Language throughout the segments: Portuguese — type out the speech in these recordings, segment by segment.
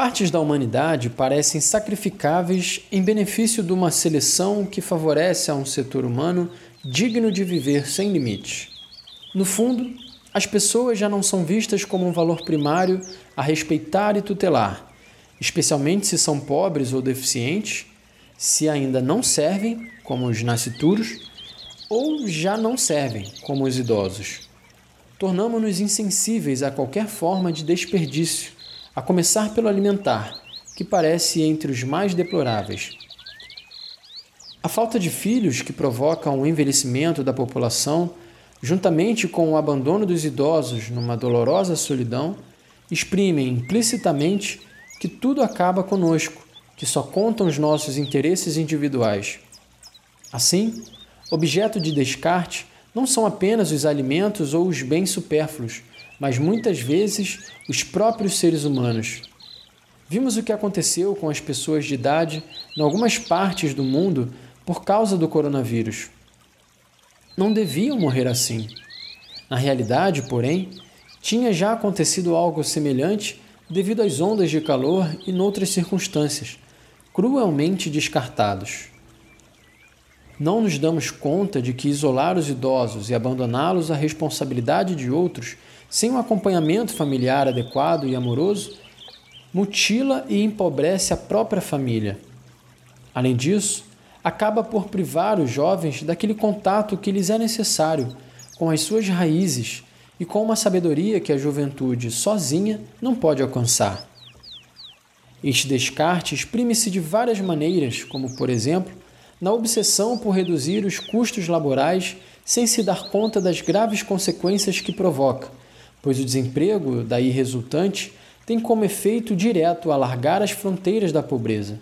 Partes da humanidade parecem sacrificáveis em benefício de uma seleção que favorece a um setor humano digno de viver sem limites. No fundo, as pessoas já não são vistas como um valor primário a respeitar e tutelar, especialmente se são pobres ou deficientes, se ainda não servem, como os nascituros, ou já não servem, como os idosos. Tornamos-nos insensíveis a qualquer forma de desperdício a começar pelo alimentar, que parece entre os mais deploráveis. A falta de filhos que provoca o envelhecimento da população, juntamente com o abandono dos idosos numa dolorosa solidão, exprimem implicitamente que tudo acaba conosco, que só contam os nossos interesses individuais. Assim, objeto de descarte não são apenas os alimentos ou os bens supérfluos, mas muitas vezes os próprios seres humanos. Vimos o que aconteceu com as pessoas de idade em algumas partes do mundo por causa do coronavírus. Não deviam morrer assim. Na realidade, porém, tinha já acontecido algo semelhante devido às ondas de calor e noutras circunstâncias, cruelmente descartados. Não nos damos conta de que isolar os idosos e abandoná-los à responsabilidade de outros sem um acompanhamento familiar adequado e amoroso, mutila e empobrece a própria família. Além disso, acaba por privar os jovens daquele contato que lhes é necessário com as suas raízes e com uma sabedoria que a juventude sozinha não pode alcançar. Este descarte exprime-se de várias maneiras, como, por exemplo, na obsessão por reduzir os custos laborais sem se dar conta das graves consequências que provoca, pois o desemprego, daí resultante, tem como efeito direto alargar as fronteiras da pobreza.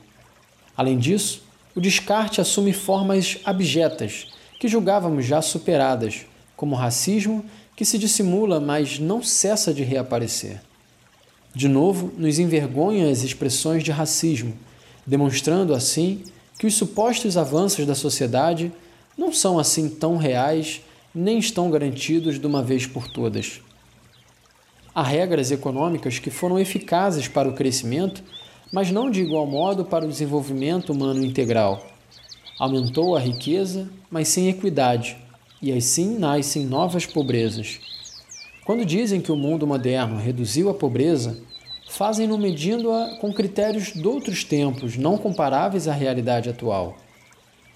Além disso, o descarte assume formas abjetas, que julgávamos já superadas, como o racismo, que se dissimula, mas não cessa de reaparecer. De novo, nos envergonham as expressões de racismo, demonstrando assim que os supostos avanços da sociedade não são assim tão reais nem estão garantidos de uma vez por todas. Há regras econômicas que foram eficazes para o crescimento, mas não de igual modo para o desenvolvimento humano integral. Aumentou a riqueza, mas sem equidade, e assim nascem novas pobrezas. Quando dizem que o mundo moderno reduziu a pobreza, fazem-no medindo-a com critérios de outros tempos, não comparáveis à realidade atual.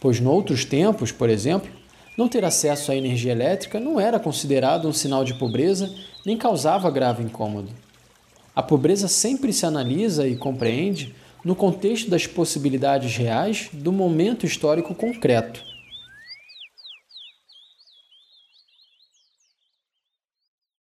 Pois, noutros tempos, por exemplo, não ter acesso à energia elétrica não era considerado um sinal de pobreza nem causava grave incômodo. A pobreza sempre se analisa e compreende no contexto das possibilidades reais do momento histórico concreto.